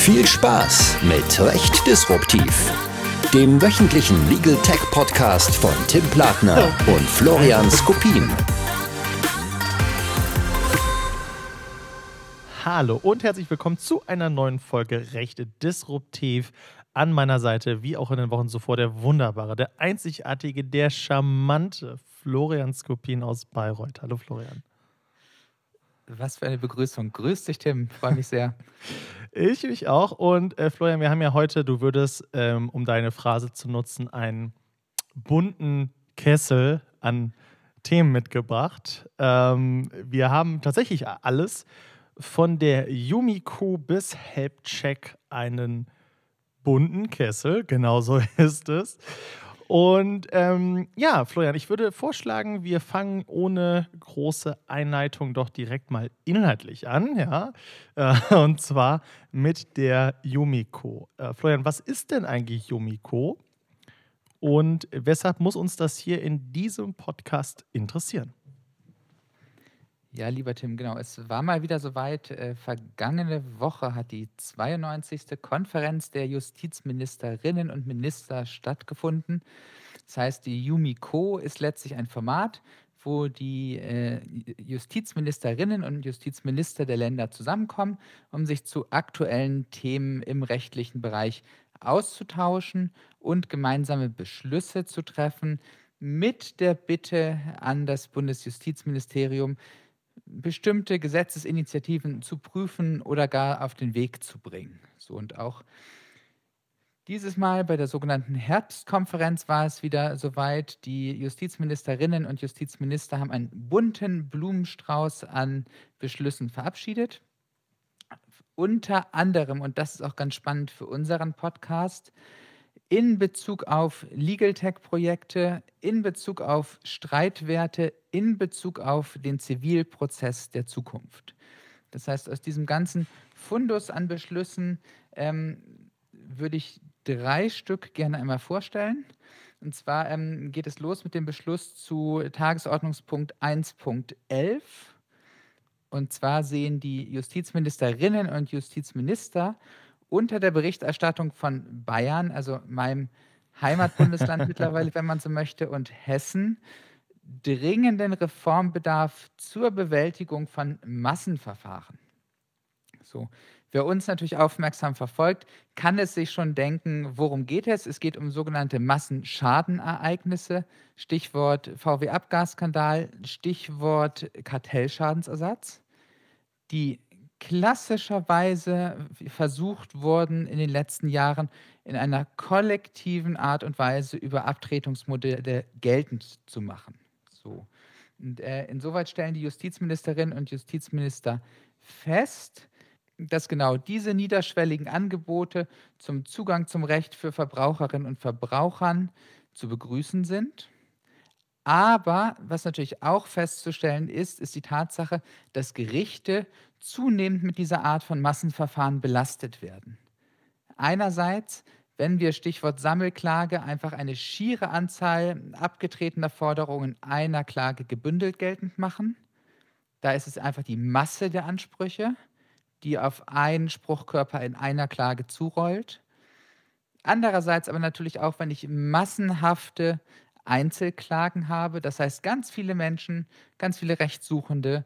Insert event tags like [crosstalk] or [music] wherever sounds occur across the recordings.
Viel Spaß mit Recht Disruptiv, dem wöchentlichen Legal Tech Podcast von Tim Platner und Florian Skopin. Hallo und herzlich willkommen zu einer neuen Folge Recht Disruptiv. An meiner Seite, wie auch in den Wochen zuvor, der wunderbare, der einzigartige, der charmante Florian Skopin aus Bayreuth. Hallo Florian. Was für eine Begrüßung. Grüß dich, Tim. Freue mich sehr. [laughs] ich mich auch. Und äh, Florian, wir haben ja heute, du würdest, ähm, um deine Phrase zu nutzen, einen bunten Kessel an Themen mitgebracht. Ähm, wir haben tatsächlich alles von der Yumiko bis Helpcheck einen bunten Kessel. Genau so [laughs] ist es. Und ähm, ja, Florian, ich würde vorschlagen, wir fangen ohne große Einleitung doch direkt mal inhaltlich an, ja. Äh, und zwar mit der Yumiko. Äh, Florian, was ist denn eigentlich Yumiko? Und weshalb muss uns das hier in diesem Podcast interessieren? Ja, lieber Tim, genau. Es war mal wieder soweit. Äh, vergangene Woche hat die 92. Konferenz der Justizministerinnen und Minister stattgefunden. Das heißt, die Yumiko ist letztlich ein Format, wo die äh, Justizministerinnen und Justizminister der Länder zusammenkommen, um sich zu aktuellen Themen im rechtlichen Bereich auszutauschen und gemeinsame Beschlüsse zu treffen, mit der Bitte an das Bundesjustizministerium, bestimmte Gesetzesinitiativen zu prüfen oder gar auf den Weg zu bringen. So und auch dieses Mal bei der sogenannten Herbstkonferenz war es wieder soweit. Die Justizministerinnen und Justizminister haben einen bunten Blumenstrauß an Beschlüssen verabschiedet. Unter anderem, und das ist auch ganz spannend für unseren Podcast, in Bezug auf Legal Tech-Projekte, in Bezug auf Streitwerte, in Bezug auf den Zivilprozess der Zukunft. Das heißt, aus diesem ganzen Fundus an Beschlüssen ähm, würde ich drei Stück gerne einmal vorstellen. Und zwar ähm, geht es los mit dem Beschluss zu Tagesordnungspunkt 1.11. Und zwar sehen die Justizministerinnen und Justizminister unter der Berichterstattung von Bayern, also meinem Heimatbundesland [laughs] mittlerweile, wenn man so möchte, und Hessen, dringenden Reformbedarf zur Bewältigung von Massenverfahren. So. Wer uns natürlich aufmerksam verfolgt, kann es sich schon denken, worum geht es? Es geht um sogenannte Massenschadenereignisse, Stichwort VW-Abgasskandal, Stichwort Kartellschadensersatz, die klassischerweise versucht wurden in den letzten Jahren in einer kollektiven Art und Weise über Abtretungsmodelle geltend zu machen. So. Und, äh, insoweit stellen die Justizministerinnen und Justizminister fest, dass genau diese niederschwelligen Angebote zum Zugang zum Recht für Verbraucherinnen und Verbrauchern zu begrüßen sind aber was natürlich auch festzustellen ist, ist die Tatsache, dass Gerichte zunehmend mit dieser Art von Massenverfahren belastet werden. Einerseits, wenn wir Stichwort Sammelklage einfach eine schiere Anzahl abgetretener Forderungen einer Klage gebündelt geltend machen. Da ist es einfach die Masse der Ansprüche, die auf einen Spruchkörper in einer Klage zurollt. Andererseits aber natürlich auch, wenn ich massenhafte Einzelklagen habe. Das heißt, ganz viele Menschen, ganz viele Rechtssuchende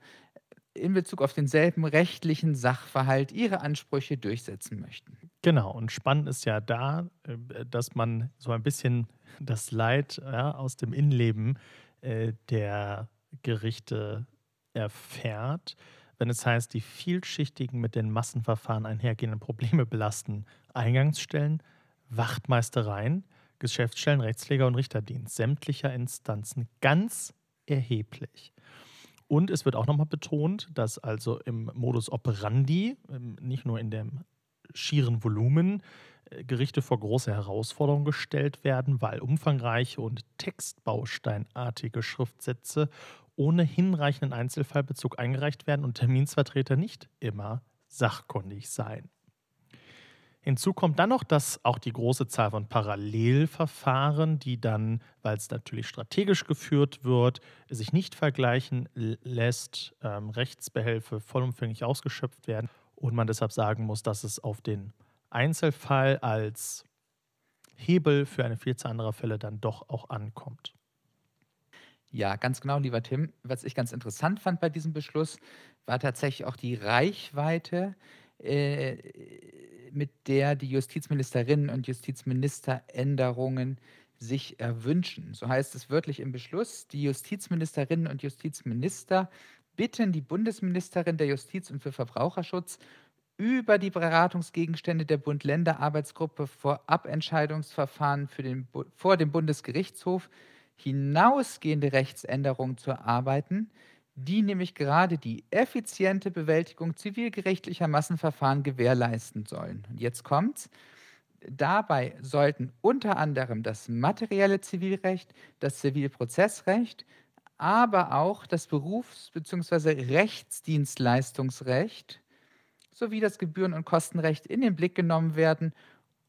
in Bezug auf denselben rechtlichen Sachverhalt ihre Ansprüche durchsetzen möchten. Genau, und spannend ist ja da, äh, dass man so ein bisschen das Leid ja, aus dem Innenleben äh, der Gerichte erfährt, wenn es heißt, die vielschichtigen mit den Massenverfahren einhergehenden Probleme belasten Eingangsstellen, Wachtmeistereien, Geschäftsstellen, Rechtspfleger und Richterdienst sämtlicher Instanzen ganz erheblich. Und es wird auch nochmal betont, dass also im Modus operandi, ähm, nicht nur in dem schieren Volumen, äh, Gerichte vor große Herausforderungen gestellt werden, weil umfangreiche und textbausteinartige Schriftsätze ohne hinreichenden Einzelfallbezug eingereicht werden und Terminsvertreter nicht immer sachkundig seien. Hinzu kommt dann noch, dass auch die große Zahl von Parallelverfahren, die dann, weil es natürlich strategisch geführt wird, sich nicht vergleichen lässt, ähm, Rechtsbehelfe vollumfänglich ausgeschöpft werden und man deshalb sagen muss, dass es auf den Einzelfall als Hebel für eine Vielzahl anderer Fälle dann doch auch ankommt. Ja, ganz genau, lieber Tim. Was ich ganz interessant fand bei diesem Beschluss, war tatsächlich auch die Reichweite, äh, mit der die Justizministerinnen und Justizminister Änderungen sich erwünschen. So heißt es wörtlich im Beschluss, die Justizministerinnen und Justizminister bitten die Bundesministerin der Justiz und für Verbraucherschutz über die Beratungsgegenstände der Bund-Länder-Arbeitsgruppe vor Abentscheidungsverfahren den, vor dem Bundesgerichtshof hinausgehende Rechtsänderungen zu erarbeiten, die nämlich gerade die effiziente Bewältigung zivilgerichtlicher Massenverfahren gewährleisten sollen. Und jetzt kommt's. Dabei sollten unter anderem das materielle Zivilrecht, das Zivilprozessrecht, aber auch das Berufs- bzw. Rechtsdienstleistungsrecht sowie das Gebühren- und Kostenrecht in den Blick genommen werden,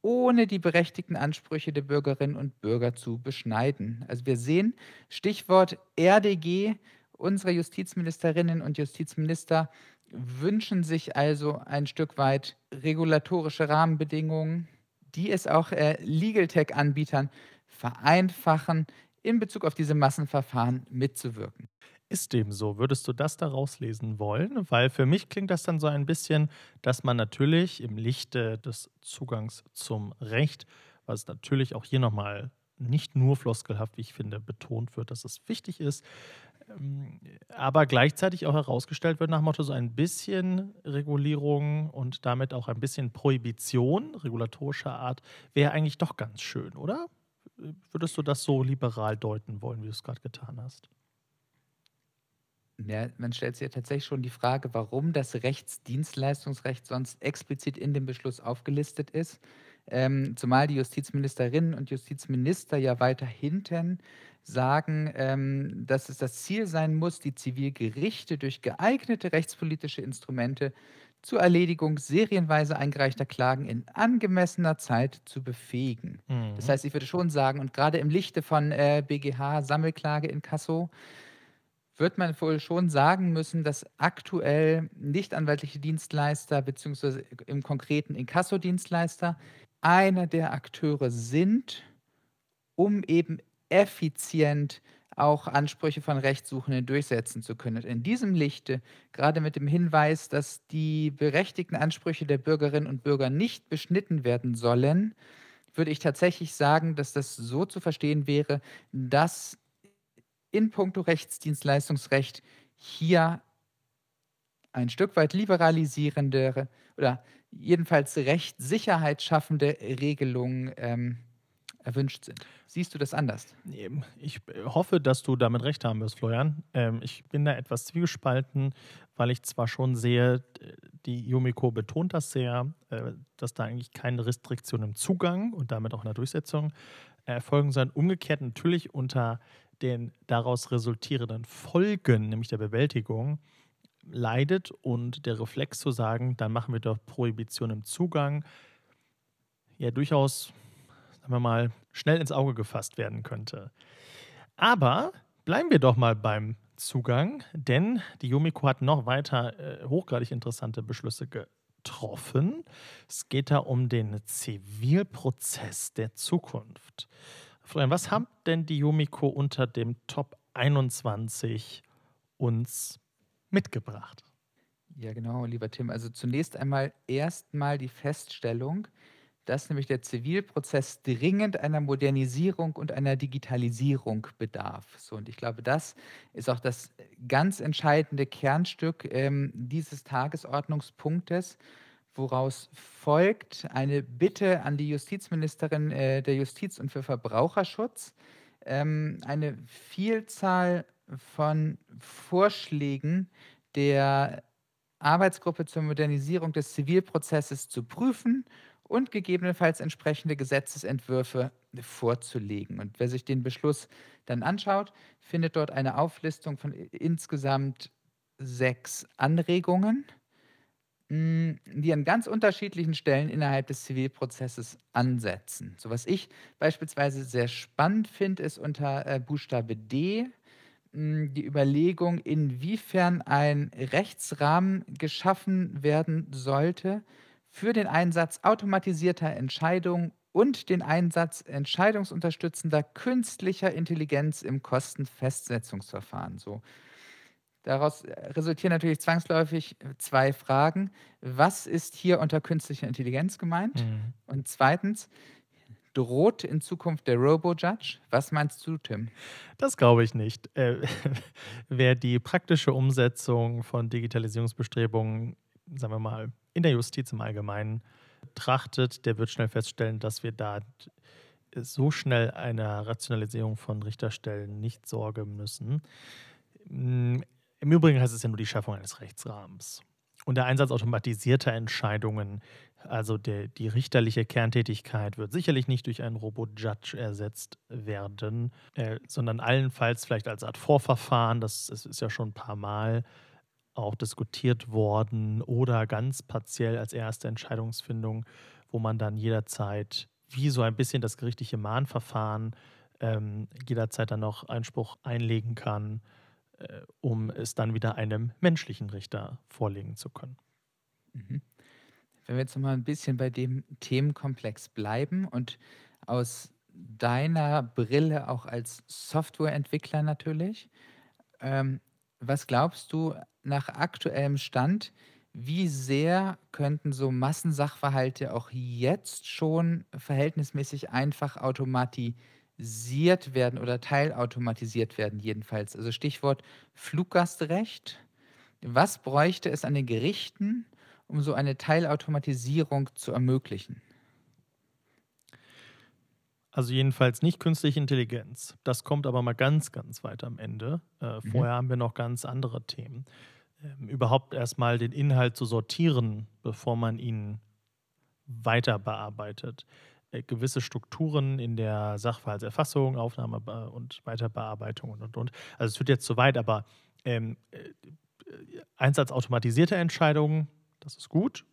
ohne die berechtigten Ansprüche der Bürgerinnen und Bürger zu beschneiden. Also wir sehen, Stichwort RDG, unsere Justizministerinnen und Justizminister wünschen sich also ein Stück weit regulatorische Rahmenbedingungen, die es auch äh, Legal Tech-Anbietern vereinfachen, in Bezug auf diese Massenverfahren mitzuwirken. Ist dem so? Würdest du das daraus lesen wollen? Weil für mich klingt das dann so ein bisschen, dass man natürlich im Lichte des Zugangs zum Recht, was natürlich auch hier nochmal nicht nur floskelhaft, wie ich finde, betont wird, dass es wichtig ist, aber gleichzeitig auch herausgestellt wird nach Motto so ein bisschen Regulierung und damit auch ein bisschen Prohibition regulatorischer Art wäre eigentlich doch ganz schön, oder? Würdest du das so liberal deuten wollen, wie du es gerade getan hast? Ja, man stellt sich ja tatsächlich schon die Frage, warum das Rechtsdienstleistungsrecht sonst explizit in dem Beschluss aufgelistet ist. Ähm, zumal die Justizministerinnen und Justizminister ja weiter hinten sagen, ähm, dass es das Ziel sein muss, die Zivilgerichte durch geeignete rechtspolitische Instrumente zur Erledigung serienweise eingereichter Klagen in angemessener Zeit zu befähigen. Mhm. Das heißt, ich würde schon sagen, und gerade im Lichte von äh, BGH Sammelklage in Kasso, wird man wohl schon sagen müssen, dass aktuell nichtanwaltliche Dienstleister beziehungsweise im konkreten Inkasso-Dienstleister einer der Akteure sind, um eben effizient auch Ansprüche von Rechtssuchenden durchsetzen zu können. In diesem Lichte, gerade mit dem Hinweis, dass die berechtigten Ansprüche der Bürgerinnen und Bürger nicht beschnitten werden sollen, würde ich tatsächlich sagen, dass das so zu verstehen wäre, dass in puncto Rechtsdienstleistungsrecht hier ein Stück weit liberalisierende oder jedenfalls rechtssicherheit schaffende Regelungen ähm, erwünscht sind. Siehst du das anders? Ich hoffe, dass du damit recht haben wirst, Florian. Ähm, ich bin da etwas zwiegespalten, weil ich zwar schon sehe, die Yumiko betont das sehr, äh, dass da eigentlich keine Restriktion im Zugang und damit auch in der Durchsetzung erfolgen sollen. Umgekehrt natürlich unter den daraus resultierenden Folgen, nämlich der Bewältigung, leidet und der Reflex zu sagen, dann machen wir doch Prohibition im Zugang, ja durchaus sagen wir mal, schnell ins Auge gefasst werden könnte. Aber bleiben wir doch mal beim Zugang, denn die Yumiko hat noch weiter äh, hochgradig interessante Beschlüsse getroffen. Es geht da um den Zivilprozess der Zukunft. Florian, was haben denn die Yumiko unter dem Top 21 uns mitgebracht? Ja, genau, lieber Tim. Also zunächst einmal erstmal die Feststellung, dass nämlich der Zivilprozess dringend einer Modernisierung und einer Digitalisierung bedarf. So, und ich glaube, das ist auch das ganz entscheidende Kernstück ähm, dieses Tagesordnungspunktes, woraus folgt eine Bitte an die Justizministerin äh, der Justiz und für Verbraucherschutz, ähm, eine Vielzahl von Vorschlägen der Arbeitsgruppe zur Modernisierung des Zivilprozesses zu prüfen und gegebenenfalls entsprechende Gesetzesentwürfe vorzulegen. Und wer sich den Beschluss dann anschaut, findet dort eine Auflistung von insgesamt sechs Anregungen, mm, die an ganz unterschiedlichen Stellen innerhalb des Zivilprozesses ansetzen. So was ich beispielsweise sehr spannend finde, ist unter äh, Buchstabe D die Überlegung, inwiefern ein Rechtsrahmen geschaffen werden sollte für den Einsatz automatisierter Entscheidungen und den Einsatz entscheidungsunterstützender künstlicher Intelligenz im Kostenfestsetzungsverfahren. So. Daraus äh, resultieren natürlich zwangsläufig zwei Fragen. Was ist hier unter künstlicher Intelligenz gemeint? Mhm. Und zweitens, droht in Zukunft der Robo-Judge? Was meinst du, Tim? Das glaube ich nicht. Äh, [laughs] wer die praktische Umsetzung von Digitalisierungsbestrebungen, sagen wir mal, in der Justiz im Allgemeinen betrachtet, der wird schnell feststellen, dass wir da so schnell einer Rationalisierung von Richterstellen nicht sorgen müssen. Im Übrigen heißt es ja nur die Schaffung eines Rechtsrahmens. Und der Einsatz automatisierter Entscheidungen, also der, die richterliche Kerntätigkeit, wird sicherlich nicht durch einen Robot-Judge ersetzt werden, äh, sondern allenfalls vielleicht als Art Vorverfahren, das, das ist ja schon ein paar Mal auch diskutiert worden, oder ganz partiell als erste Entscheidungsfindung, wo man dann jederzeit, wie so ein bisschen das gerichtliche Mahnverfahren, ähm, jederzeit dann noch Einspruch einlegen kann äh, um es dann wieder einem menschlichen Richter vorlegen zu können. Mhm. Wenn wir jetzt noch mal ein bisschen bei dem Themenkomplex bleiben und aus deiner Brille auch als Softwareentwickler natürlich, ähm, was glaubst du nach aktuellem Stand, wie sehr könnten so Massensachverhalte auch jetzt schon verhältnismäßig einfach automatisiert automatisiert werden oder teilautomatisiert werden jedenfalls. Also Stichwort Fluggastrecht. Was bräuchte es an den Gerichten, um so eine Teilautomatisierung zu ermöglichen? Also jedenfalls nicht künstliche Intelligenz. Das kommt aber mal ganz, ganz weit am Ende. Äh, mhm. Vorher haben wir noch ganz andere Themen. Ähm, überhaupt erstmal den Inhalt zu sortieren, bevor man ihn weiter bearbeitet. Äh, gewisse Strukturen in der Sachverhaltserfassung, Aufnahme und Weiterbearbeitung und und und. Also es wird jetzt zu weit, aber ähm, äh, Einsatz automatisierter Entscheidungen, das ist gut.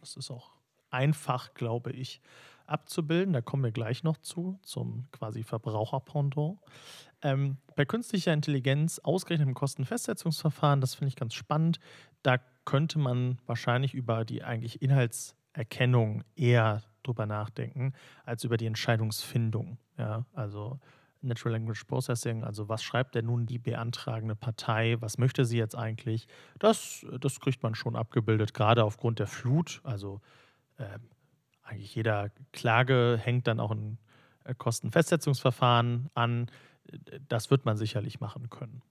Das ist auch einfach, glaube ich, abzubilden. Da kommen wir gleich noch zu, zum quasi Verbraucherpendant. Ähm, bei künstlicher Intelligenz, ausgerechnet im Kostenfestsetzungsverfahren, das finde ich ganz spannend. Da könnte man wahrscheinlich über die eigentlich Inhaltserkennung eher drüber nachdenken, als über die Entscheidungsfindung. Ja, also Natural Language Processing, also was schreibt denn nun die beantragende Partei, was möchte sie jetzt eigentlich? Das, das kriegt man schon abgebildet, gerade aufgrund der Flut. Also äh, eigentlich jeder Klage hängt dann auch ein äh, Kostenfestsetzungsverfahren an. Das wird man sicherlich machen können.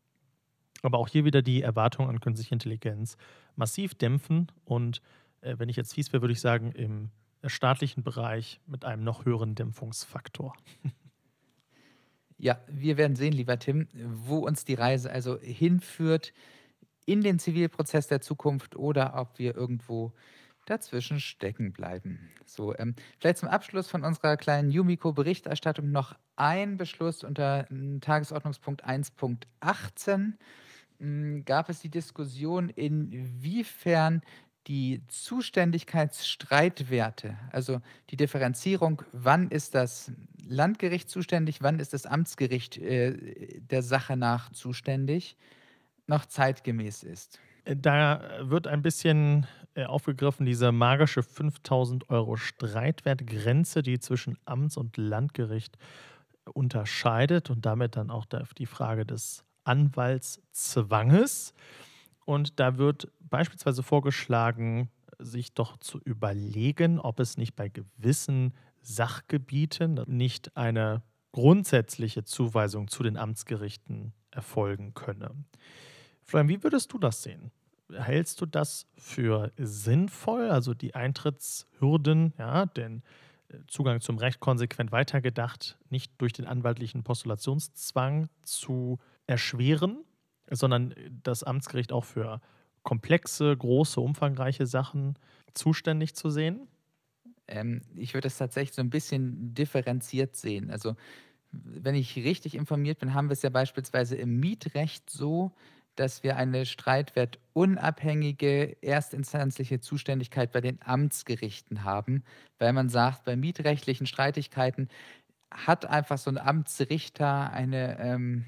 Aber auch hier wieder die Erwartung an künstliche Intelligenz massiv dämpfen und äh, wenn ich jetzt fies wäre, würde ich sagen, im staatlichen Bereich mit einem noch höheren Dämpfungsfaktor. [laughs] Ja, wir werden sehen, lieber Tim, wo uns die Reise also hinführt in den Zivilprozess der Zukunft oder ob wir irgendwo dazwischen stecken bleiben. So, ähm, vielleicht zum Abschluss von unserer kleinen Yumiko-Berichterstattung noch ein Beschluss unter hm, Tagesordnungspunkt 1.18. Hm, gab es die Diskussion, inwiefern die Zuständigkeitsstreitwerte, also die Differenzierung, wann ist das Landgericht zuständig, wann ist das Amtsgericht äh, der Sache nach zuständig, noch zeitgemäß ist. Da wird ein bisschen äh, aufgegriffen diese magische 5000 Euro Streitwertgrenze, die zwischen Amts- und Landgericht unterscheidet und damit dann auch die Frage des Anwaltszwanges. Und da wird beispielsweise vorgeschlagen, sich doch zu überlegen, ob es nicht bei gewissen Sachgebieten nicht eine grundsätzliche Zuweisung zu den Amtsgerichten erfolgen könne. Florian, wie würdest du das sehen? Hältst du das für sinnvoll, also die Eintrittshürden, ja, den äh, Zugang zum Recht konsequent weitergedacht, nicht durch den anwaltlichen Postulationszwang zu erschweren, sondern das Amtsgericht auch für komplexe, große, umfangreiche Sachen zuständig zu sehen? Ähm, ich würde es tatsächlich so ein bisschen differenziert sehen. Also, wenn ich richtig informiert bin, haben wir es ja beispielsweise im Mietrecht so, dass wir eine streitwertunabhängige erstinstanzliche Zuständigkeit bei den Amtsgerichten haben, weil man sagt, bei mietrechtlichen Streitigkeiten hat einfach so ein Amtsrichter eine ähm,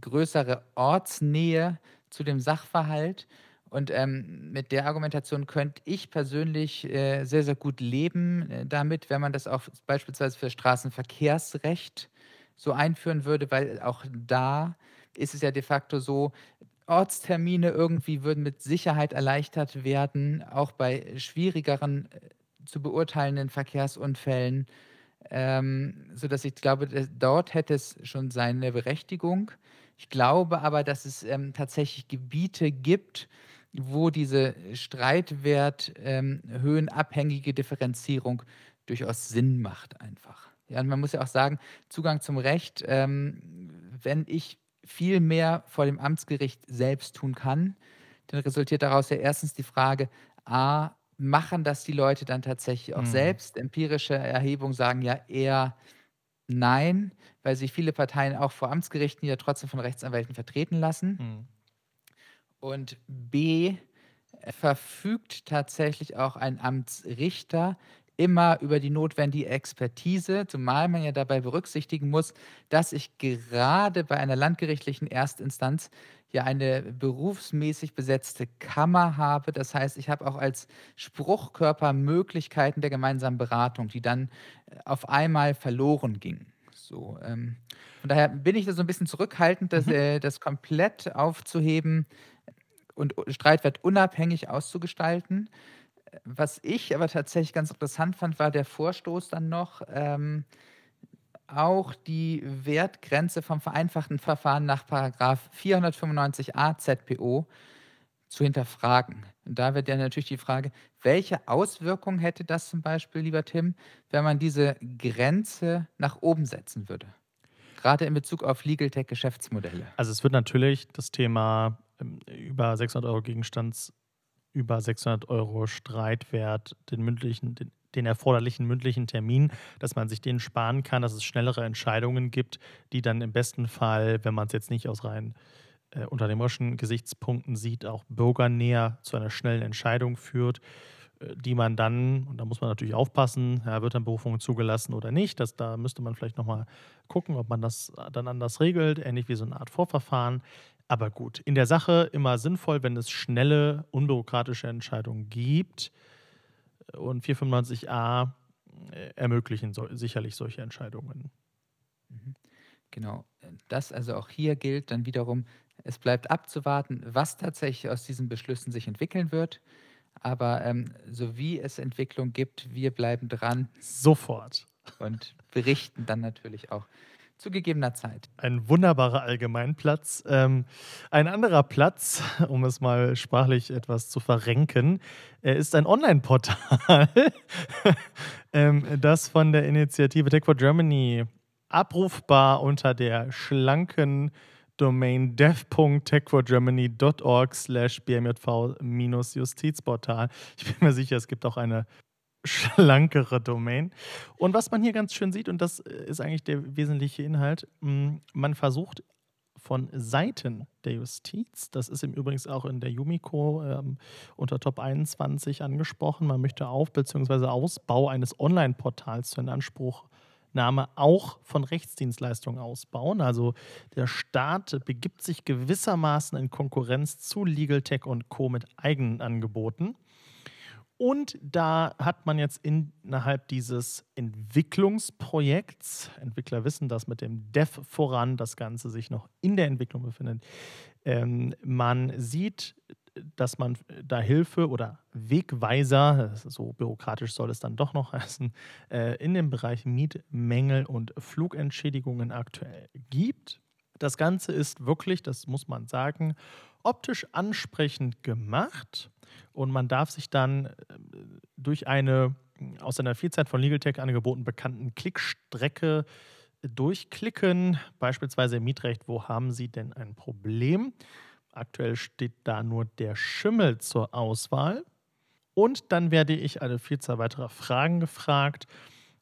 größere Ortsnähe zu dem Sachverhalt. Und ähm, mit der Argumentation könnte ich persönlich äh, sehr, sehr gut leben äh, damit, wenn man das auch beispielsweise für Straßenverkehrsrecht so einführen würde, weil auch da ist es ja de facto so, Ortstermine irgendwie würden mit Sicherheit erleichtert werden, auch bei schwierigeren äh, zu beurteilenden Verkehrsunfällen, ähm, sodass ich glaube, dort hätte es schon seine Berechtigung. Ich glaube aber, dass es ähm, tatsächlich Gebiete gibt, wo diese streitwerthöhenabhängige ähm, Differenzierung durchaus Sinn macht einfach. Ja, und man muss ja auch sagen, Zugang zum Recht, ähm, wenn ich viel mehr vor dem Amtsgericht selbst tun kann, dann resultiert daraus ja erstens die Frage, a, machen das die Leute dann tatsächlich auch mhm. selbst? Empirische Erhebungen sagen ja eher nein, weil sich viele Parteien auch vor Amtsgerichten ja trotzdem von Rechtsanwälten vertreten lassen. Mhm. Und b, verfügt tatsächlich auch ein Amtsrichter immer über die notwendige Expertise, zumal man ja dabei berücksichtigen muss, dass ich gerade bei einer landgerichtlichen Erstinstanz ja eine berufsmäßig besetzte Kammer habe. Das heißt, ich habe auch als Spruchkörper Möglichkeiten der gemeinsamen Beratung, die dann äh, auf einmal verloren gingen. So, ähm, von daher bin ich da so ein bisschen zurückhaltend, das, mhm. äh, das komplett aufzuheben und Streitwert unabhängig auszugestalten. Was ich aber tatsächlich ganz interessant fand, war der Vorstoß dann noch, ähm, auch die Wertgrenze vom vereinfachten Verfahren nach 495a ZPO zu hinterfragen. Und da wird ja natürlich die Frage, welche Auswirkungen hätte das zum Beispiel, lieber Tim, wenn man diese Grenze nach oben setzen würde? Gerade in Bezug auf Legal Tech Geschäftsmodelle. Also es wird natürlich das Thema ähm, über 600 Euro Gegenstands über 600 Euro Streitwert, den mündlichen, den, den, erforderlichen mündlichen Termin, dass man sich den sparen kann, dass es schnellere Entscheidungen gibt, die dann im besten Fall, wenn man es jetzt nicht aus rein äh, unternehmerischen Gesichtspunkten sieht, auch bürgernäher zu einer schnellen Entscheidung führt, äh, die man dann, und da muss man natürlich aufpassen, ja, wird dann Berufung zugelassen oder nicht, das, da müsste man vielleicht nochmal gucken, ob man das dann anders regelt, ähnlich wie so eine Art Vorverfahren. Aber gut, in der Sache immer sinnvoll, wenn es schnelle, unbürokratische Entscheidungen gibt. Und 495a äh, ermöglichen so, sicherlich solche Entscheidungen. Mhm. Genau. Das also auch hier gilt dann wiederum, es bleibt abzuwarten, was tatsächlich aus diesen Beschlüssen sich entwickeln wird. Aber ähm, so wie es Entwicklung gibt, wir bleiben dran. Sofort. Und berichten dann natürlich auch zu gegebener Zeit. Ein wunderbarer Allgemeinplatz. Ähm, ein anderer Platz, [laughs] um es mal sprachlich etwas zu verrenken, äh, ist ein Online-Portal, [laughs] ähm, das von der Initiative Tech for Germany abrufbar unter der schlanken Domain dev.techforgermany.org slash bmjv-justizportal. Ich bin mir sicher, es gibt auch eine schlankere Domain. Und was man hier ganz schön sieht, und das ist eigentlich der wesentliche Inhalt, mm, man versucht von Seiten der Justiz, das ist im Übrigen auch in der Yumiko ähm, unter Top 21 angesprochen, man möchte Auf- bzw. Ausbau eines Online-Portals zur Inanspruchnahme auch von Rechtsdienstleistungen ausbauen. Also der Staat begibt sich gewissermaßen in Konkurrenz zu Legal Tech und Co. mit eigenen Angeboten. Und da hat man jetzt innerhalb dieses Entwicklungsprojekts, Entwickler wissen, dass mit dem Dev voran das Ganze sich noch in der Entwicklung befindet, ähm, man sieht, dass man da Hilfe oder Wegweiser, so bürokratisch soll es dann doch noch heißen, äh, in dem Bereich Mietmängel und Flugentschädigungen aktuell gibt. Das Ganze ist wirklich, das muss man sagen, optisch ansprechend gemacht und man darf sich dann äh, durch eine aus einer Vielzahl von Legal Tech Angeboten bekannten Klickstrecke durchklicken, beispielsweise im Mietrecht, wo haben Sie denn ein Problem? Aktuell steht da nur der Schimmel zur Auswahl. Und dann werde ich eine Vielzahl weiterer Fragen gefragt.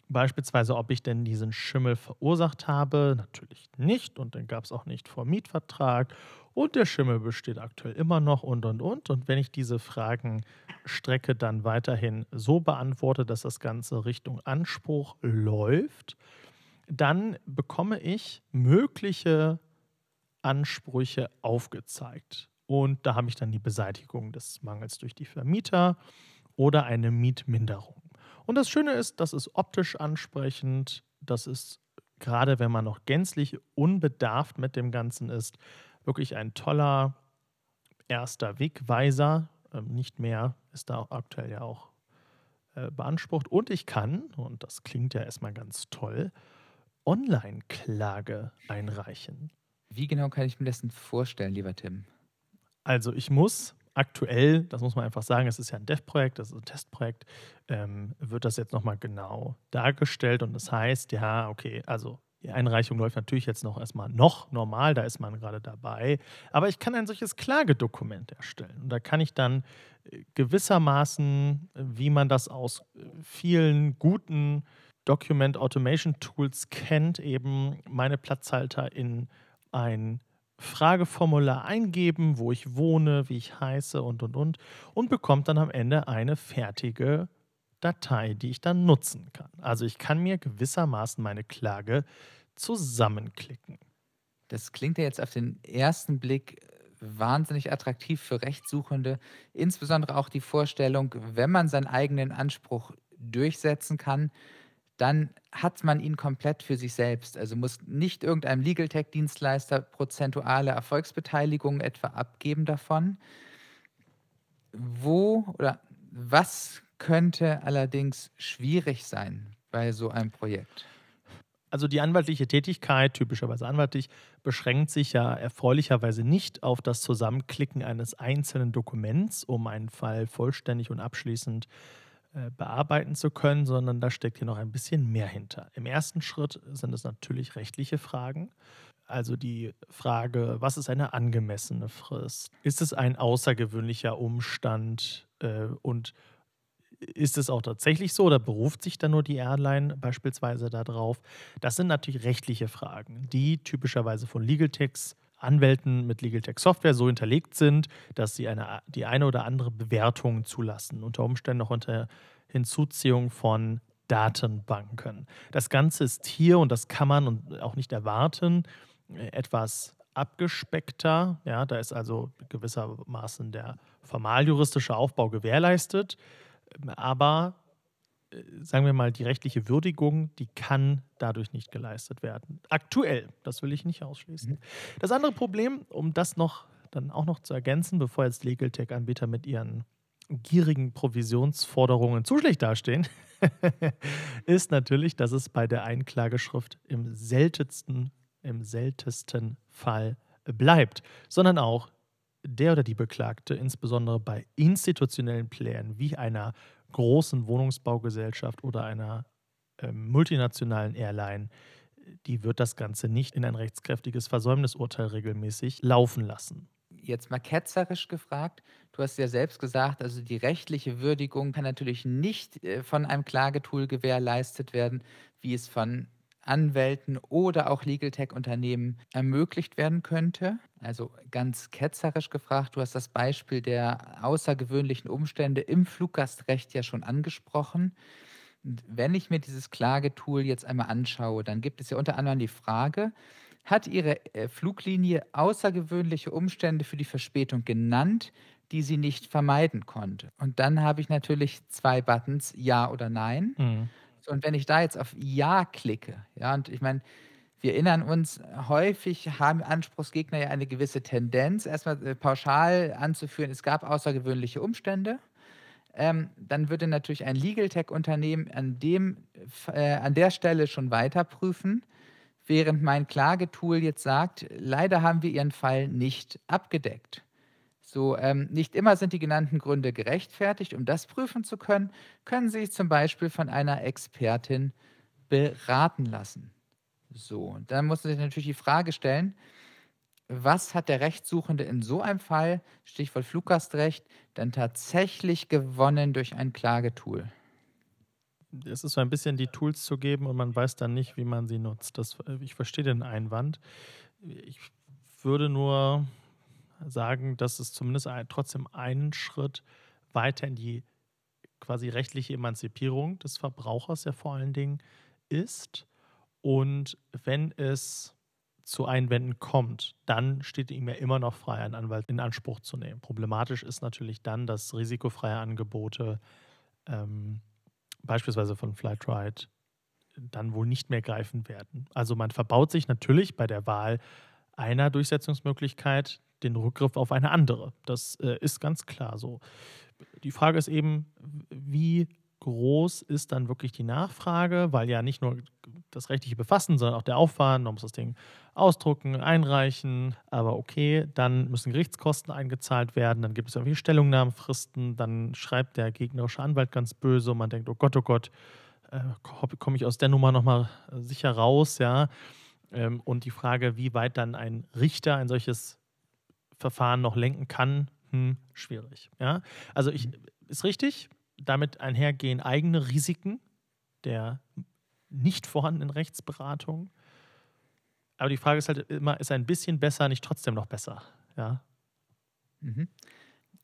Beispielsweise, ob ich denn diesen Schimmel verursacht habe. Natürlich nicht. Und dann gab es auch nicht vor Mietvertrag. Und der Schimmel besteht aktuell immer noch und und und. Und wenn ich diese Fragenstrecke dann weiterhin so beantworte, dass das Ganze Richtung Anspruch läuft, dann bekomme ich mögliche Ansprüche aufgezeigt. Und da habe ich dann die Beseitigung des Mangels durch die Vermieter oder eine Mietminderung. Und das Schöne ist, das ist optisch ansprechend. Das ist gerade, wenn man noch gänzlich unbedarft mit dem Ganzen ist, wirklich ein toller erster Wegweiser. Ähm, nicht mehr ist da aktuell ja auch äh, beansprucht. Und ich kann, und das klingt ja erstmal ganz toll, Online-Klage einreichen. Wie genau kann ich mir das denn vorstellen, lieber Tim? Also ich muss aktuell, das muss man einfach sagen, es ist ja ein Dev-Projekt, das ist ein Testprojekt, ähm, wird das jetzt nochmal genau dargestellt und das heißt, ja, okay, also die Einreichung läuft natürlich jetzt noch erstmal noch normal, da ist man gerade dabei. Aber ich kann ein solches Klagedokument erstellen. Und da kann ich dann äh, gewissermaßen, wie man das aus äh, vielen guten Document Automation Tools kennt, eben meine Platzhalter in ein Frageformular eingeben, wo ich wohne, wie ich heiße und, und, und, und bekommt dann am Ende eine fertige Datei, die ich dann nutzen kann. Also ich kann mir gewissermaßen meine Klage zusammenklicken. Das klingt ja jetzt auf den ersten Blick wahnsinnig attraktiv für Rechtssuchende, insbesondere auch die Vorstellung, wenn man seinen eigenen Anspruch durchsetzen kann, dann hat man ihn komplett für sich selbst. Also muss nicht irgendeinem Legal Tech-Dienstleister prozentuale Erfolgsbeteiligung etwa abgeben davon. Wo oder was könnte allerdings schwierig sein bei so einem Projekt? Also die anwaltliche Tätigkeit, typischerweise anwaltlich, beschränkt sich ja erfreulicherweise nicht auf das Zusammenklicken eines einzelnen Dokuments, um einen Fall vollständig und abschließend äh, bearbeiten zu können, sondern da steckt hier noch ein bisschen mehr hinter. Im ersten Schritt sind es natürlich rechtliche Fragen. Also die Frage, was ist eine angemessene Frist? Ist es ein außergewöhnlicher Umstand äh, und ist es auch tatsächlich so oder beruft sich da nur die Airline beispielsweise darauf? Das sind natürlich rechtliche Fragen, die typischerweise von Legal Techs Anwälten mit Legal Tech Software so hinterlegt sind, dass sie eine, die eine oder andere Bewertung zulassen, unter Umständen auch unter Hinzuziehung von Datenbanken. Das Ganze ist hier und das kann man und auch nicht erwarten, etwas abgespeckter. Ja, da ist also gewissermaßen der formaljuristische Aufbau gewährleistet, aber äh, sagen wir mal, die rechtliche Würdigung, die kann dadurch nicht geleistet werden. Aktuell, das will ich nicht ausschließen. Mhm. Das andere Problem, um das noch dann auch noch zu ergänzen, bevor jetzt Legal Tech-Anbieter mit ihren gierigen Provisionsforderungen zu schlecht dastehen, [laughs] ist natürlich, dass es bei der Einklageschrift im seltensten, im seltensten Fall bleibt, sondern auch der oder die Beklagte, insbesondere bei institutionellen Playern wie einer großen Wohnungsbaugesellschaft oder einer äh, multinationalen Airline, die wird das Ganze nicht in ein rechtskräftiges Versäumnisurteil regelmäßig laufen lassen. Jetzt mal ketzerisch gefragt, du hast ja selbst gesagt, also die rechtliche Würdigung kann natürlich nicht äh, von einem Klagetool gewährleistet werden, wie es von Anwälten oder auch Legal Tech-Unternehmen ermöglicht werden könnte. Also ganz ketzerisch gefragt, du hast das Beispiel der außergewöhnlichen Umstände im Fluggastrecht ja schon angesprochen. Und wenn ich mir dieses Klagetool jetzt einmal anschaue, dann gibt es ja unter anderem die Frage, hat Ihre äh, Fluglinie außergewöhnliche Umstände für die Verspätung genannt, die sie nicht vermeiden konnte? Und dann habe ich natürlich zwei Buttons, ja oder nein. Mhm. Und wenn ich da jetzt auf Ja klicke, ja, und ich meine, wir erinnern uns, häufig haben Anspruchsgegner ja eine gewisse Tendenz, erstmal äh, pauschal anzuführen, es gab außergewöhnliche Umstände. Ähm, dann würde natürlich ein Legal Tech-Unternehmen an, äh, an der Stelle schon weiter prüfen, während mein Klagetool jetzt sagt, leider haben wir Ihren Fall nicht abgedeckt. So, ähm, nicht immer sind die genannten Gründe gerechtfertigt. Um das prüfen zu können, können Sie sich zum Beispiel von einer Expertin beraten lassen. So, dann muss man sich natürlich die Frage stellen, was hat der Rechtssuchende in so einem Fall, Stichwort Fluggastrecht, dann tatsächlich gewonnen durch ein Klagetool? Es ist so ein bisschen die Tools zu geben und man weiß dann nicht, wie man sie nutzt. Das, ich verstehe den Einwand. Ich würde nur sagen, dass es zumindest ein, trotzdem einen Schritt weiter in die quasi rechtliche Emanzipierung des Verbrauchers ja vor allen Dingen ist. Und wenn es zu Einwänden kommt, dann steht ihm ja immer noch frei, einen Anwalt in Anspruch zu nehmen. Problematisch ist natürlich dann, dass risikofreie Angebote ähm, beispielsweise von Flightride dann wohl nicht mehr greifen werden. Also man verbaut sich natürlich bei der Wahl einer Durchsetzungsmöglichkeit den Rückgriff auf eine andere. Das äh, ist ganz klar so. Die Frage ist eben, wie groß ist dann wirklich die Nachfrage, weil ja nicht nur das rechtliche Befassen, sondern auch der Aufwand, man muss das Ding ausdrucken, einreichen, aber okay, dann müssen Gerichtskosten eingezahlt werden, dann gibt es irgendwie Stellungnahmenfristen, dann schreibt der gegnerische Anwalt ganz böse und man denkt, oh Gott, oh Gott, äh, komme ich aus der Nummer nochmal sicher raus, ja. Ähm, und die Frage, wie weit dann ein Richter ein solches Verfahren noch lenken kann, hm, schwierig. Ja? Also ich, ist richtig, damit einhergehen eigene Risiken der nicht vorhandenen Rechtsberatung. Aber die Frage ist halt immer, ist ein bisschen besser nicht trotzdem noch besser? Ja. Mhm.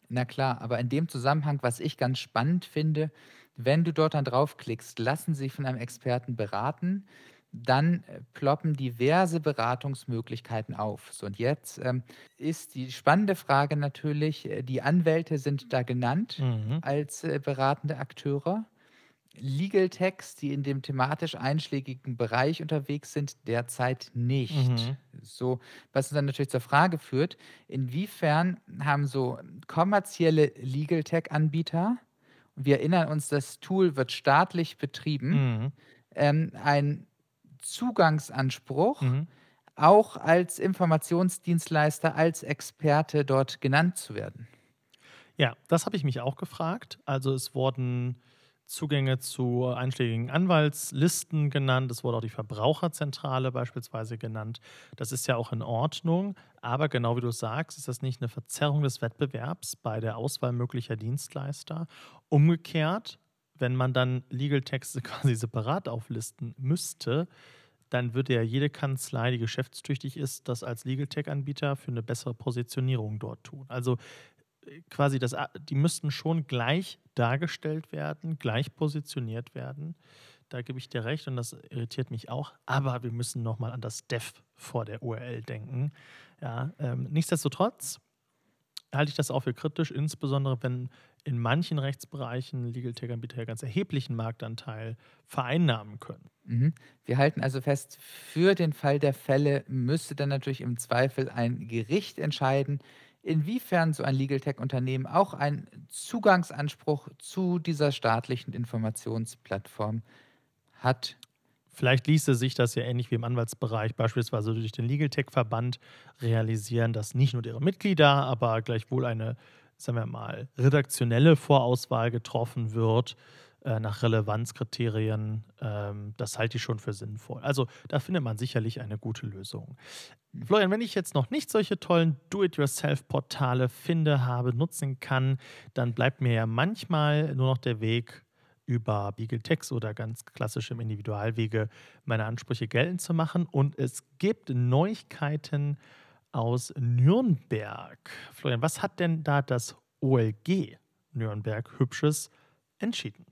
Na klar, aber in dem Zusammenhang, was ich ganz spannend finde, wenn du dort dann draufklickst, lassen sich von einem Experten beraten, dann äh, ploppen diverse Beratungsmöglichkeiten auf. So, und jetzt ähm, ist die spannende Frage natürlich, äh, die Anwälte sind da genannt mhm. als äh, beratende Akteure. Legal Techs, die in dem thematisch einschlägigen Bereich unterwegs sind, derzeit nicht. Mhm. So, was uns dann natürlich zur Frage führt, inwiefern haben so kommerzielle Legal Tech-Anbieter, wir erinnern uns, das Tool wird staatlich betrieben, mhm. ähm, ein Zugangsanspruch, mhm. auch als Informationsdienstleister, als Experte dort genannt zu werden? Ja, das habe ich mich auch gefragt. Also es wurden Zugänge zu einschlägigen Anwaltslisten genannt. Es wurde auch die Verbraucherzentrale beispielsweise genannt. Das ist ja auch in Ordnung. Aber genau wie du sagst, ist das nicht eine Verzerrung des Wettbewerbs bei der Auswahl möglicher Dienstleister. Umgekehrt wenn man dann Legal-Texte [laughs] quasi separat auflisten müsste, dann würde ja jede Kanzlei, die geschäftstüchtig ist, das als Legal-Tech-Anbieter für eine bessere Positionierung dort tun. Also äh, quasi das, die müssten schon gleich dargestellt werden, gleich positioniert werden. Da gebe ich dir recht und das irritiert mich auch. Aber wir müssen nochmal an das Def vor der URL denken. Ja, ähm, nichtsdestotrotz halte ich das auch für kritisch, insbesondere wenn in manchen Rechtsbereichen Legal Tech-Anbieter ganz erheblichen Marktanteil vereinnahmen können. Mhm. Wir halten also fest, für den Fall der Fälle müsste dann natürlich im Zweifel ein Gericht entscheiden, inwiefern so ein Legal Tech-Unternehmen auch einen Zugangsanspruch zu dieser staatlichen Informationsplattform hat Vielleicht ließe sich das ja ähnlich wie im Anwaltsbereich beispielsweise durch den Legal Tech-Verband realisieren, dass nicht nur ihre Mitglieder, aber gleichwohl eine, sagen wir mal, redaktionelle Vorauswahl getroffen wird äh, nach Relevanzkriterien. Ähm, das halte ich schon für sinnvoll. Also da findet man sicherlich eine gute Lösung. Florian, wenn ich jetzt noch nicht solche tollen Do-it-yourself-Portale finde, habe, nutzen kann, dann bleibt mir ja manchmal nur noch der Weg über BeagleText oder ganz klassisch im Individualwege meine Ansprüche geltend zu machen. Und es gibt Neuigkeiten aus Nürnberg. Florian, was hat denn da das OLG Nürnberg Hübsches entschieden?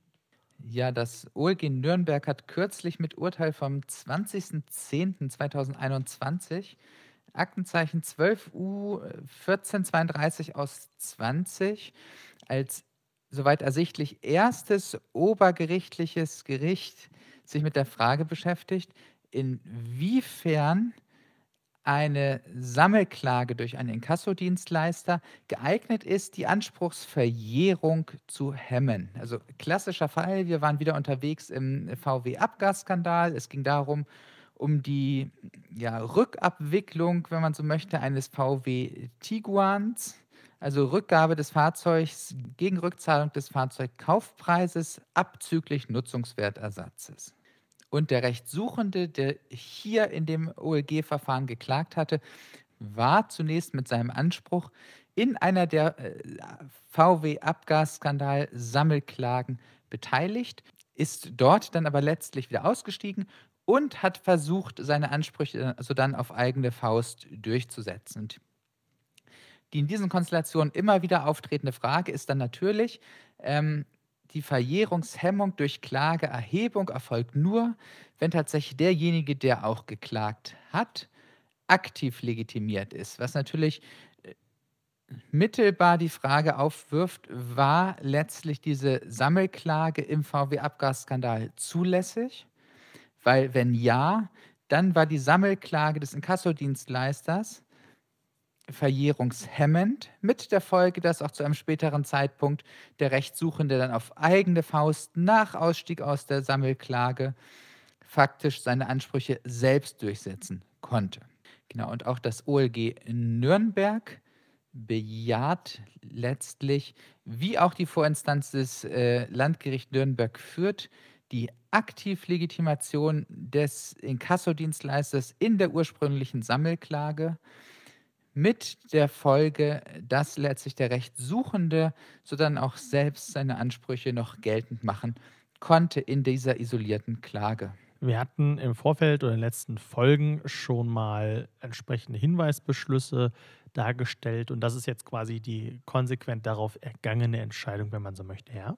Ja, das OLG Nürnberg hat kürzlich mit Urteil vom 20.10.2021 Aktenzeichen 12 U 1432 aus 20 als soweit ersichtlich, erstes obergerichtliches Gericht sich mit der Frage beschäftigt, inwiefern eine Sammelklage durch einen Inkassodienstleister geeignet ist, die Anspruchsverjährung zu hemmen. Also klassischer Fall, wir waren wieder unterwegs im VW-Abgasskandal. Es ging darum, um die ja, Rückabwicklung, wenn man so möchte, eines VW Tiguans also Rückgabe des Fahrzeugs gegen Rückzahlung des Fahrzeugkaufpreises abzüglich Nutzungswertersatzes. Und der Rechtssuchende, der hier in dem OLG-Verfahren geklagt hatte, war zunächst mit seinem Anspruch in einer der äh, VW-Abgasskandal-Sammelklagen beteiligt, ist dort dann aber letztlich wieder ausgestiegen und hat versucht, seine Ansprüche also dann auf eigene Faust durchzusetzen. Und die in diesen Konstellationen immer wieder auftretende Frage ist dann natürlich, ähm, die Verjährungshemmung durch Klageerhebung erfolgt nur, wenn tatsächlich derjenige, der auch geklagt hat, aktiv legitimiert ist, was natürlich äh, mittelbar die Frage aufwirft, war letztlich diese Sammelklage im VW-Abgasskandal zulässig? Weil wenn ja, dann war die Sammelklage des Inkassodienstleisters verjährungshemmend, mit der Folge, dass auch zu einem späteren Zeitpunkt der Rechtssuchende dann auf eigene Faust nach Ausstieg aus der Sammelklage faktisch seine Ansprüche selbst durchsetzen konnte. Genau, und auch das OLG Nürnberg bejaht letztlich, wie auch die Vorinstanz des äh, Landgericht Nürnberg führt, die Aktivlegitimation des Inkassodienstleisters in der ursprünglichen Sammelklage mit der Folge, dass letztlich der Rechtssuchende so dann auch selbst seine Ansprüche noch geltend machen konnte in dieser isolierten Klage. Wir hatten im Vorfeld oder in den letzten Folgen schon mal entsprechende Hinweisbeschlüsse dargestellt und das ist jetzt quasi die konsequent darauf ergangene Entscheidung, wenn man so möchte, ja?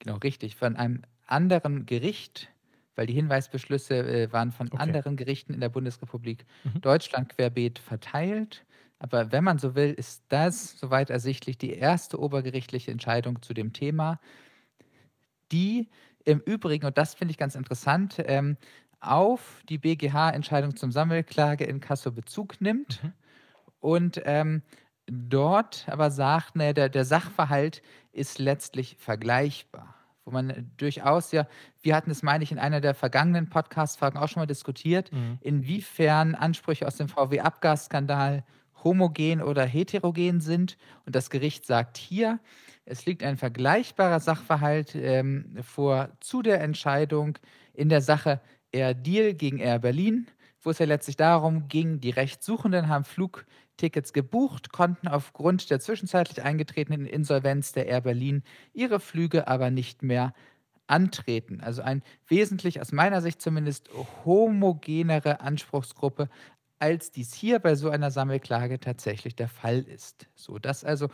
Genau, richtig. Von einem anderen Gericht weil die Hinweisbeschlüsse äh, waren von okay. anderen Gerichten in der Bundesrepublik mhm. Deutschland querbeet verteilt. Aber wenn man so will, ist das soweit ersichtlich die erste obergerichtliche Entscheidung zu dem Thema, die im Übrigen, und das finde ich ganz interessant, ähm, auf die BGH-Entscheidung zum Sammelklage in Kassel Bezug nimmt mhm. und ähm, dort aber sagt, ne, der, der Sachverhalt ist letztlich vergleichbar wo man durchaus ja, wir hatten es, meine ich, in einer der vergangenen Podcast-Folgen auch schon mal diskutiert, mhm. inwiefern Ansprüche aus dem VW-Abgasskandal homogen oder heterogen sind. Und das Gericht sagt hier, es liegt ein vergleichbarer Sachverhalt ähm, vor zu der Entscheidung in der Sache Air Deal gegen Air Berlin, wo es ja letztlich darum ging, die Rechtssuchenden haben Flug Tickets gebucht, konnten aufgrund der zwischenzeitlich eingetretenen Insolvenz der Air Berlin ihre Flüge aber nicht mehr antreten. Also ein wesentlich aus meiner Sicht zumindest homogenere Anspruchsgruppe, als dies hier bei so einer Sammelklage tatsächlich der Fall ist. So, das also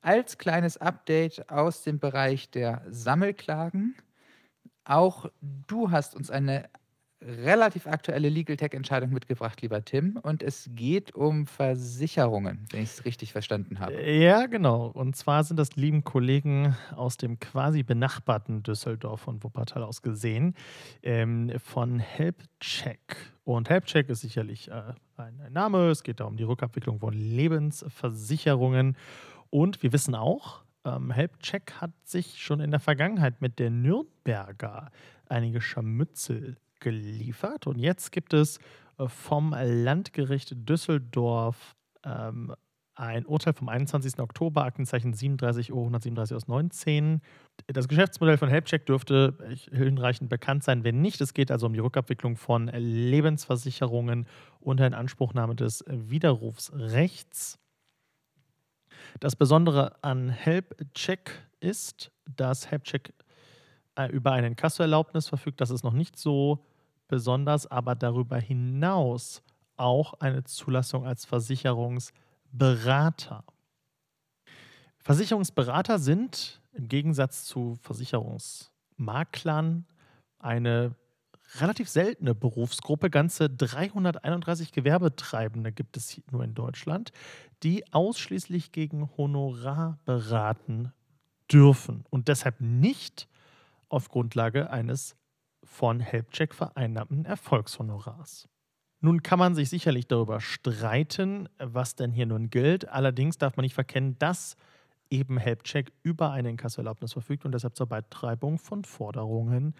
als kleines Update aus dem Bereich der Sammelklagen. Auch du hast uns eine relativ aktuelle Legal Tech-Entscheidung mitgebracht, lieber Tim. Und es geht um Versicherungen, wenn ich es richtig verstanden habe. Ja, genau. Und zwar sind das lieben Kollegen aus dem quasi benachbarten Düsseldorf und Wuppertal aus gesehen ähm, von HelpCheck. Und HelpCheck ist sicherlich äh, ein, ein Name. Es geht da um die Rückabwicklung von Lebensversicherungen. Und wir wissen auch, ähm, HelpCheck hat sich schon in der Vergangenheit mit der Nürnberger einige Scharmützel geliefert. Und jetzt gibt es äh, vom Landgericht Düsseldorf ähm, ein Urteil vom 21. Oktober, Aktenzeichen 37 O 137 aus 19. Das Geschäftsmodell von HelpCheck dürfte hinreichend bekannt sein, wenn nicht. Es geht also um die Rückabwicklung von Lebensversicherungen unter Inanspruchnahme des Widerrufsrechts. Das Besondere an HelpCheck ist, dass HelpCheck äh, über eine Inkassoerlaubnis verfügt. Das ist noch nicht so besonders, aber darüber hinaus auch eine Zulassung als Versicherungsberater. Versicherungsberater sind im Gegensatz zu Versicherungsmaklern eine relativ seltene Berufsgruppe. Ganze 331 Gewerbetreibende gibt es nur in Deutschland, die ausschließlich gegen Honorar beraten dürfen und deshalb nicht auf Grundlage eines von Helpcheck vereinnahmten Erfolgshonorars. Nun kann man sich sicherlich darüber streiten, was denn hier nun gilt. Allerdings darf man nicht verkennen, dass eben Helpcheck über eine Inkassoerlaubnis verfügt und deshalb zur Beitreibung von Forderungen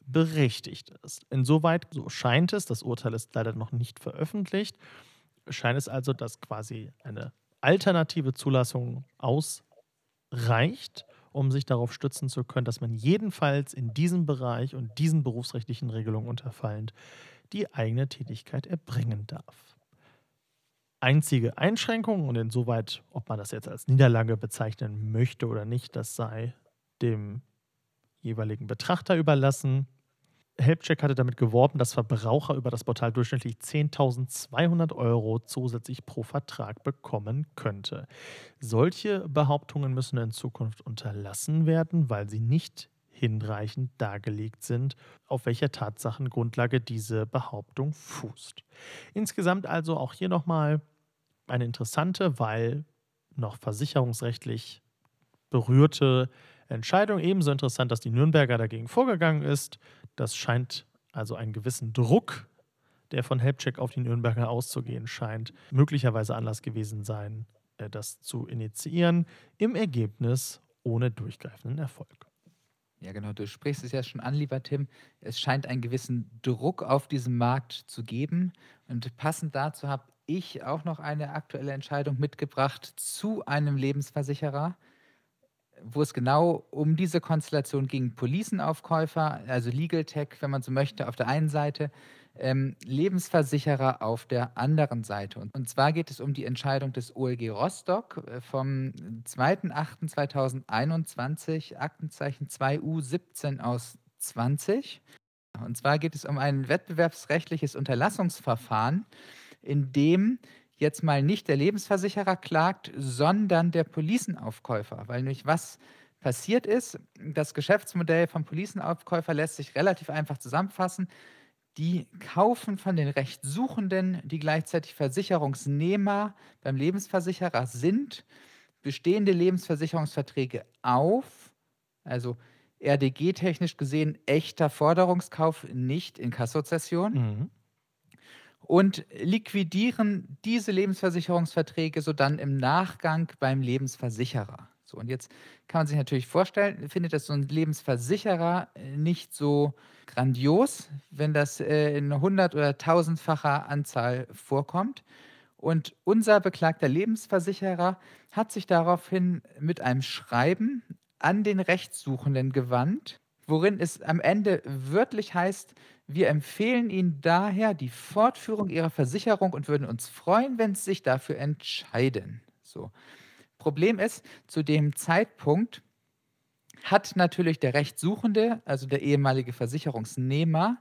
berechtigt ist. Insoweit, so scheint es, das Urteil ist leider noch nicht veröffentlicht, scheint es also, dass quasi eine alternative Zulassung ausreicht um sich darauf stützen zu können, dass man jedenfalls in diesem Bereich und diesen berufsrechtlichen Regelungen unterfallend die eigene Tätigkeit erbringen darf. Einzige Einschränkung und insoweit, ob man das jetzt als Niederlage bezeichnen möchte oder nicht, das sei dem jeweiligen Betrachter überlassen. Helpcheck hatte damit geworben, dass Verbraucher über das Portal durchschnittlich 10.200 Euro zusätzlich pro Vertrag bekommen könnte. Solche Behauptungen müssen in Zukunft unterlassen werden, weil sie nicht hinreichend dargelegt sind, auf welcher Tatsachengrundlage diese Behauptung fußt. Insgesamt also auch hier nochmal eine interessante, weil noch versicherungsrechtlich berührte Entscheidung. Ebenso interessant, dass die Nürnberger dagegen vorgegangen ist. Das scheint also einen gewissen Druck, der von Helpcheck auf die Nürnberger auszugehen scheint, möglicherweise Anlass gewesen sein, äh, das zu initiieren. Im Ergebnis ohne durchgreifenden Erfolg. Ja, genau, du sprichst es ja schon an, lieber Tim. Es scheint einen gewissen Druck auf diesem Markt zu geben. Und passend dazu habe ich auch noch eine aktuelle Entscheidung mitgebracht zu einem Lebensversicherer, wo es genau um diese Konstellation ging. Policenaufkäufer, also Legal Tech, wenn man so möchte, auf der einen Seite, ähm, Lebensversicherer auf der anderen Seite. Und, zwar geht es um die Entscheidung des OLG Rostock äh, vom 2.8.2021, Aktenzeichen 2U17 aus 20. Und zwar geht es um ein wettbewerbsrechtliches Unterlassungsverfahren, in dem jetzt mal nicht der Lebensversicherer klagt, sondern der Policenaufkäufer. Weil nämlich was passiert ist, das Geschäftsmodell vom Policenaufkäufer lässt sich relativ einfach zusammenfassen die kaufen von den Rechtssuchenden, die gleichzeitig Versicherungsnehmer beim Lebensversicherer sind, bestehende Lebensversicherungsverträge auf, also RDG-technisch gesehen echter Forderungskauf, nicht in Kassozession. Mhm. Und liquidieren diese Lebensversicherungsverträge so dann im Nachgang beim Lebensversicherer. So, und jetzt kann man sich natürlich vorstellen, findet das so ein Lebensversicherer äh, nicht so grandios, wenn das äh, in hundert- oder tausendfacher Anzahl vorkommt. Und unser beklagter Lebensversicherer hat sich daraufhin mit einem Schreiben an den Rechtssuchenden gewandt, worin es am Ende wörtlich heißt, wir empfehlen Ihnen daher die Fortführung Ihrer Versicherung und würden uns freuen, wenn Sie sich dafür entscheiden. So. Problem ist, zu dem Zeitpunkt hat natürlich der Rechtssuchende, also der ehemalige Versicherungsnehmer,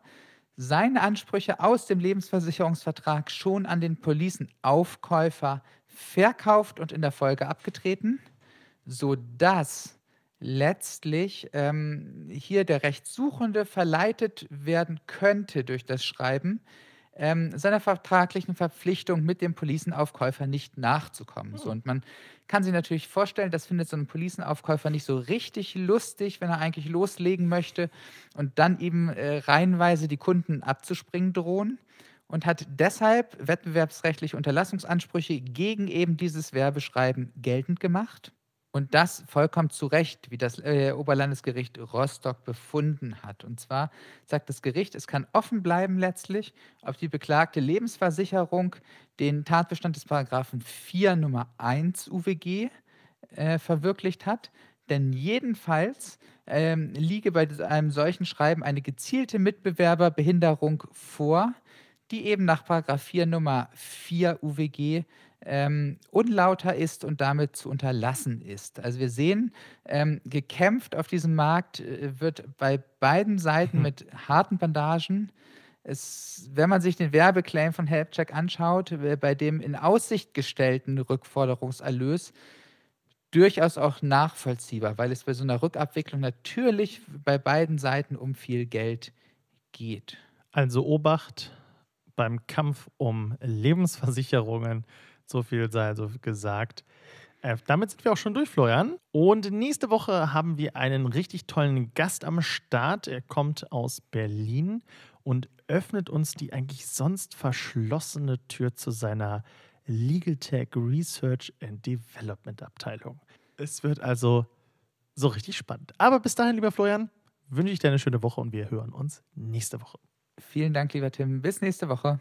seine Ansprüche aus dem Lebensversicherungsvertrag schon an den Policenaufkäufer verkauft und in der Folge abgetreten, sodass letztlich ähm, hier der Rechtssuchende verleitet werden könnte durch das Schreiben, ähm, seiner vertraglichen Verpflichtung mit dem Policenaufkäufer nicht nachzukommen. So, hm. und man kann sich natürlich vorstellen, das findet so ein Policenaufkäufer nicht so richtig lustig, wenn er eigentlich loslegen möchte und dann eben äh, reihenweise die Kunden abzuspringen drohen und hat deshalb wettbewerbsrechtliche Unterlassungsansprüche gegen eben dieses Werbeschreiben geltend gemacht. Und das vollkommen zu Recht, wie das äh, Oberlandesgericht Rostock befunden hat. Und zwar sagt das Gericht, es kann offen bleiben letztlich, ob die beklagte Lebensversicherung den Tatbestand des Paragraphen 4 Nummer 1 UWG äh, verwirklicht hat. Denn jedenfalls ähm, liege bei einem solchen Schreiben eine gezielte Mitbewerberbehinderung vor, die eben nach Paragraph 4 Nummer 4 UWG ähm, unlauter ist und damit zu unterlassen ist. Also wir sehen, ähm, gekämpft auf diesem Markt äh, wird bei beiden Seiten mhm. mit harten Bandagen. Es, wenn man sich den Werbeclaim von Helpcheck anschaut, äh, bei dem in Aussicht gestellten Rückforderungserlös, durchaus auch nachvollziehbar, weil es bei so einer Rückabwicklung natürlich bei beiden Seiten um viel Geld geht. Also Obacht beim Kampf um Lebensversicherungen so viel sei also gesagt. Äh, damit sind wir auch schon durch, Florian. Und nächste Woche haben wir einen richtig tollen Gast am Start. Er kommt aus Berlin und öffnet uns die eigentlich sonst verschlossene Tür zu seiner Legal Tech Research and Development Abteilung. Es wird also so richtig spannend. Aber bis dahin, lieber Florian, wünsche ich dir eine schöne Woche und wir hören uns nächste Woche. Vielen Dank, lieber Tim. Bis nächste Woche.